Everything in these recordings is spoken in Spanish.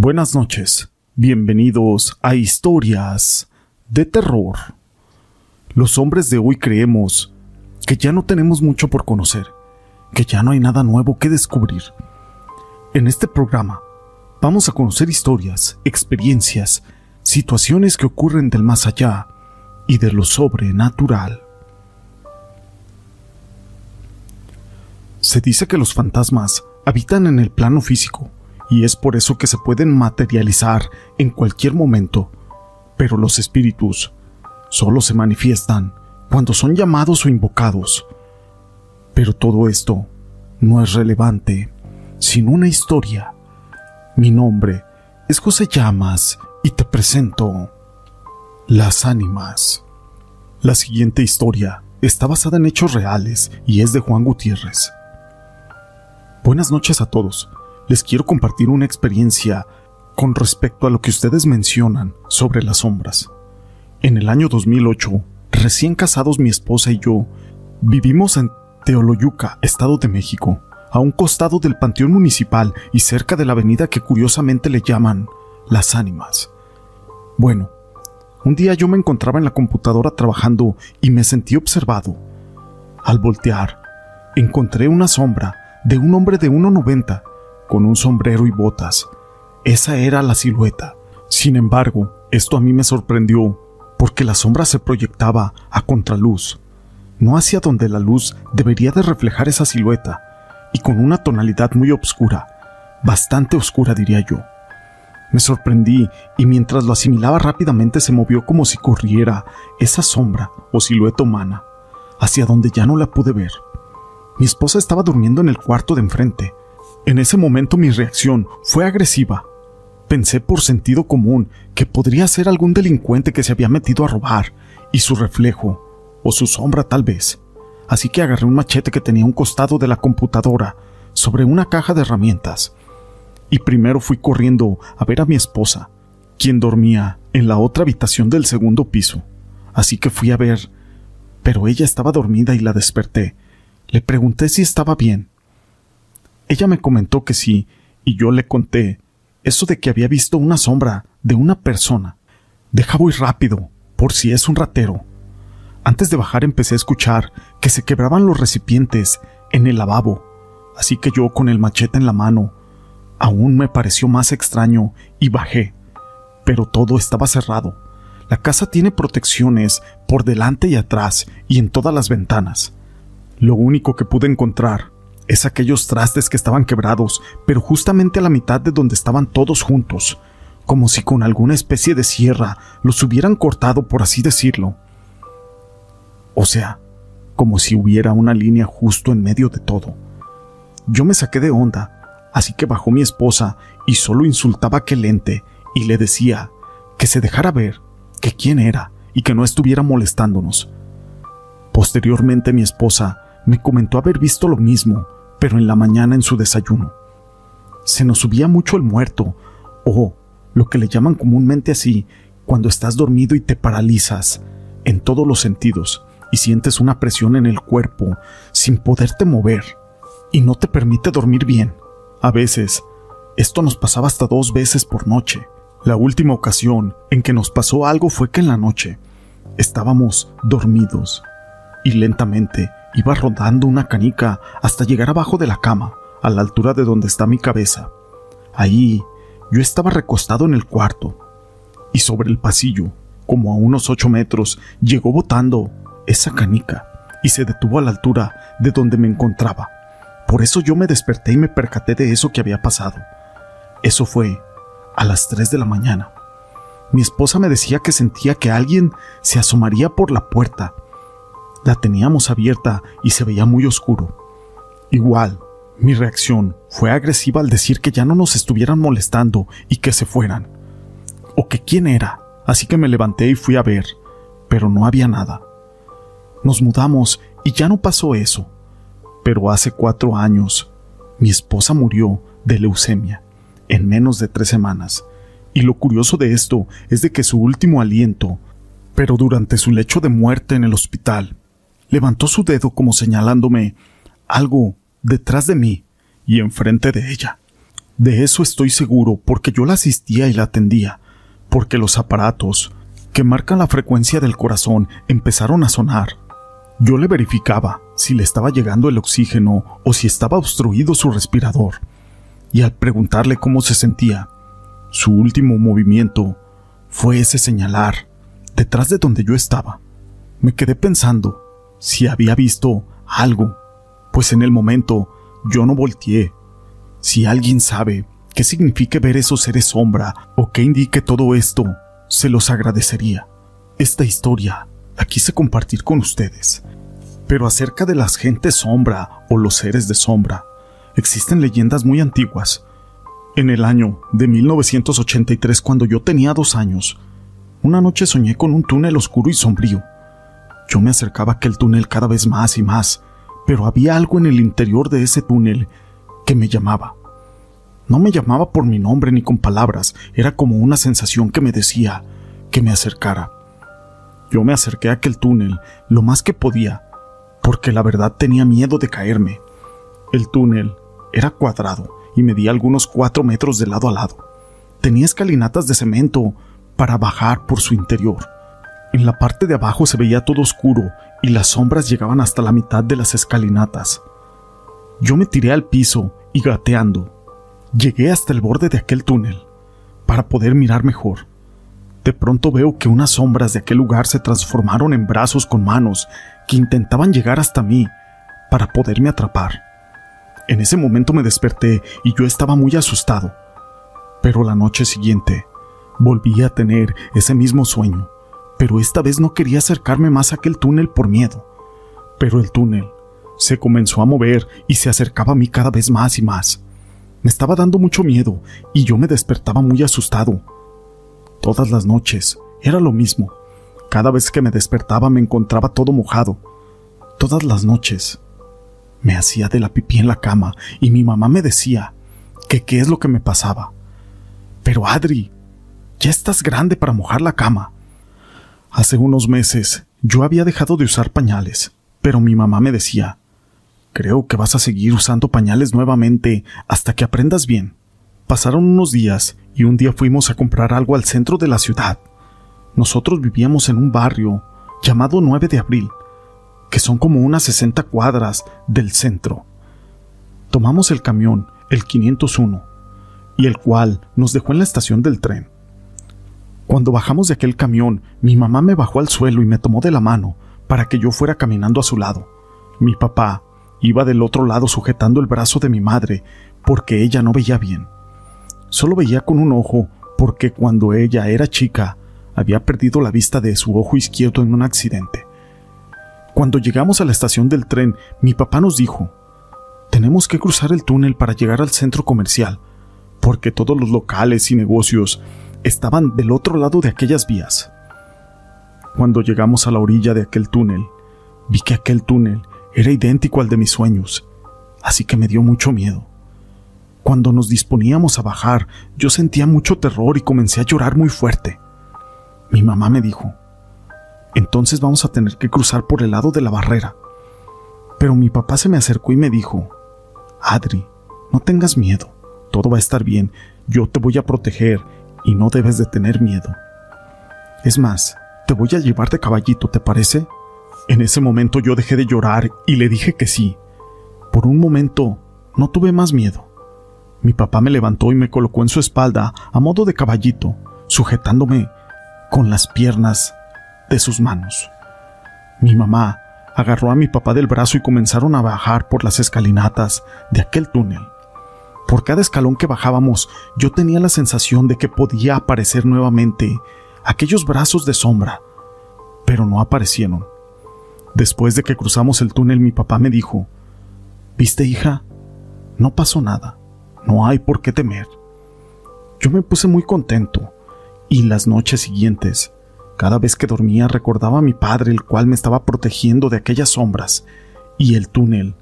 Buenas noches, bienvenidos a Historias de Terror. Los hombres de hoy creemos que ya no tenemos mucho por conocer, que ya no hay nada nuevo que descubrir. En este programa vamos a conocer historias, experiencias, situaciones que ocurren del más allá y de lo sobrenatural. Se dice que los fantasmas habitan en el plano físico y es por eso que se pueden materializar en cualquier momento. Pero los espíritus solo se manifiestan cuando son llamados o invocados. Pero todo esto no es relevante sin una historia. Mi nombre es José Llamas y te presento Las Ánimas. La siguiente historia está basada en hechos reales y es de Juan Gutiérrez. Buenas noches a todos les quiero compartir una experiencia con respecto a lo que ustedes mencionan sobre las sombras. En el año 2008, recién casados mi esposa y yo, vivimos en Teoloyuca, Estado de México, a un costado del Panteón Municipal y cerca de la avenida que curiosamente le llaman Las Ánimas. Bueno, un día yo me encontraba en la computadora trabajando y me sentí observado. Al voltear, encontré una sombra de un hombre de 1,90 con un sombrero y botas. Esa era la silueta. Sin embargo, esto a mí me sorprendió, porque la sombra se proyectaba a contraluz, no hacia donde la luz debería de reflejar esa silueta, y con una tonalidad muy oscura, bastante oscura diría yo. Me sorprendí y mientras lo asimilaba rápidamente se movió como si corriera esa sombra o silueta humana, hacia donde ya no la pude ver. Mi esposa estaba durmiendo en el cuarto de enfrente, en ese momento mi reacción fue agresiva. Pensé por sentido común que podría ser algún delincuente que se había metido a robar, y su reflejo, o su sombra tal vez. Así que agarré un machete que tenía un costado de la computadora sobre una caja de herramientas. Y primero fui corriendo a ver a mi esposa, quien dormía en la otra habitación del segundo piso. Así que fui a ver, pero ella estaba dormida y la desperté. Le pregunté si estaba bien, ella me comentó que sí, y yo le conté eso de que había visto una sombra de una persona. Deja voy rápido, por si es un ratero. Antes de bajar empecé a escuchar que se quebraban los recipientes en el lavabo, así que yo con el machete en la mano, aún me pareció más extraño y bajé. Pero todo estaba cerrado. La casa tiene protecciones por delante y atrás y en todas las ventanas. Lo único que pude encontrar es aquellos trastes que estaban quebrados, pero justamente a la mitad de donde estaban todos juntos, como si con alguna especie de sierra los hubieran cortado, por así decirlo. O sea, como si hubiera una línea justo en medio de todo. Yo me saqué de onda, así que bajó mi esposa y solo insultaba a aquel ente y le decía que se dejara ver, que quién era y que no estuviera molestándonos. Posteriormente mi esposa me comentó haber visto lo mismo, pero en la mañana en su desayuno. Se nos subía mucho el muerto, o lo que le llaman comúnmente así, cuando estás dormido y te paralizas en todos los sentidos y sientes una presión en el cuerpo sin poderte mover y no te permite dormir bien. A veces, esto nos pasaba hasta dos veces por noche. La última ocasión en que nos pasó algo fue que en la noche estábamos dormidos y lentamente Iba rodando una canica hasta llegar abajo de la cama, a la altura de donde está mi cabeza. Ahí yo estaba recostado en el cuarto, y sobre el pasillo, como a unos ocho metros, llegó botando esa canica y se detuvo a la altura de donde me encontraba. Por eso yo me desperté y me percaté de eso que había pasado. Eso fue a las tres de la mañana. Mi esposa me decía que sentía que alguien se asomaría por la puerta la teníamos abierta y se veía muy oscuro. Igual, mi reacción fue agresiva al decir que ya no nos estuvieran molestando y que se fueran. O que quién era, así que me levanté y fui a ver, pero no había nada. Nos mudamos y ya no pasó eso. Pero hace cuatro años, mi esposa murió de leucemia en menos de tres semanas. Y lo curioso de esto es de que su último aliento, pero durante su lecho de muerte en el hospital, levantó su dedo como señalándome algo detrás de mí y enfrente de ella. De eso estoy seguro porque yo la asistía y la atendía, porque los aparatos que marcan la frecuencia del corazón empezaron a sonar. Yo le verificaba si le estaba llegando el oxígeno o si estaba obstruido su respirador, y al preguntarle cómo se sentía, su último movimiento fue ese señalar detrás de donde yo estaba. Me quedé pensando si había visto algo, pues en el momento yo no volteé. Si alguien sabe qué significa ver esos seres sombra o qué indique todo esto, se los agradecería. Esta historia la quise compartir con ustedes. Pero acerca de las gentes sombra o los seres de sombra, existen leyendas muy antiguas. En el año de 1983, cuando yo tenía dos años, una noche soñé con un túnel oscuro y sombrío. Yo me acercaba a aquel túnel cada vez más y más, pero había algo en el interior de ese túnel que me llamaba. No me llamaba por mi nombre ni con palabras, era como una sensación que me decía que me acercara. Yo me acerqué a aquel túnel lo más que podía, porque la verdad tenía miedo de caerme. El túnel era cuadrado y medía algunos cuatro metros de lado a lado. Tenía escalinatas de cemento para bajar por su interior. En la parte de abajo se veía todo oscuro y las sombras llegaban hasta la mitad de las escalinatas. Yo me tiré al piso y gateando, llegué hasta el borde de aquel túnel para poder mirar mejor. De pronto veo que unas sombras de aquel lugar se transformaron en brazos con manos que intentaban llegar hasta mí para poderme atrapar. En ese momento me desperté y yo estaba muy asustado. Pero la noche siguiente volví a tener ese mismo sueño pero esta vez no quería acercarme más a aquel túnel por miedo. Pero el túnel se comenzó a mover y se acercaba a mí cada vez más y más. Me estaba dando mucho miedo y yo me despertaba muy asustado. Todas las noches era lo mismo. Cada vez que me despertaba me encontraba todo mojado. Todas las noches me hacía de la pipí en la cama y mi mamá me decía que qué es lo que me pasaba. Pero Adri, ya estás grande para mojar la cama. Hace unos meses yo había dejado de usar pañales, pero mi mamá me decía, creo que vas a seguir usando pañales nuevamente hasta que aprendas bien. Pasaron unos días y un día fuimos a comprar algo al centro de la ciudad. Nosotros vivíamos en un barrio llamado 9 de abril, que son como unas 60 cuadras del centro. Tomamos el camión, el 501, y el cual nos dejó en la estación del tren. Cuando bajamos de aquel camión, mi mamá me bajó al suelo y me tomó de la mano para que yo fuera caminando a su lado. Mi papá iba del otro lado sujetando el brazo de mi madre porque ella no veía bien. Solo veía con un ojo porque cuando ella era chica había perdido la vista de su ojo izquierdo en un accidente. Cuando llegamos a la estación del tren, mi papá nos dijo, tenemos que cruzar el túnel para llegar al centro comercial, porque todos los locales y negocios estaban del otro lado de aquellas vías. Cuando llegamos a la orilla de aquel túnel, vi que aquel túnel era idéntico al de mis sueños, así que me dio mucho miedo. Cuando nos disponíamos a bajar, yo sentía mucho terror y comencé a llorar muy fuerte. Mi mamá me dijo, entonces vamos a tener que cruzar por el lado de la barrera. Pero mi papá se me acercó y me dijo, Adri, no tengas miedo, todo va a estar bien, yo te voy a proteger y no debes de tener miedo. Es más, te voy a llevar de caballito, ¿te parece? En ese momento yo dejé de llorar y le dije que sí. Por un momento no tuve más miedo. Mi papá me levantó y me colocó en su espalda a modo de caballito, sujetándome con las piernas de sus manos. Mi mamá agarró a mi papá del brazo y comenzaron a bajar por las escalinatas de aquel túnel. Por cada escalón que bajábamos, yo tenía la sensación de que podía aparecer nuevamente aquellos brazos de sombra, pero no aparecieron. Después de que cruzamos el túnel, mi papá me dijo, ¿Viste, hija? No pasó nada. No hay por qué temer. Yo me puse muy contento, y las noches siguientes, cada vez que dormía recordaba a mi padre, el cual me estaba protegiendo de aquellas sombras, y el túnel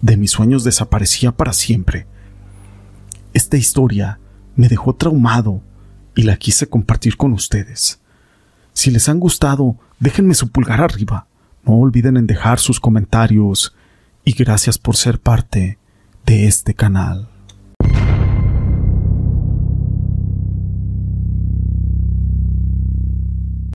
de mis sueños desaparecía para siempre. Esta historia me dejó traumado y la quise compartir con ustedes. Si les han gustado, déjenme su pulgar arriba. No olviden en dejar sus comentarios y gracias por ser parte de este canal.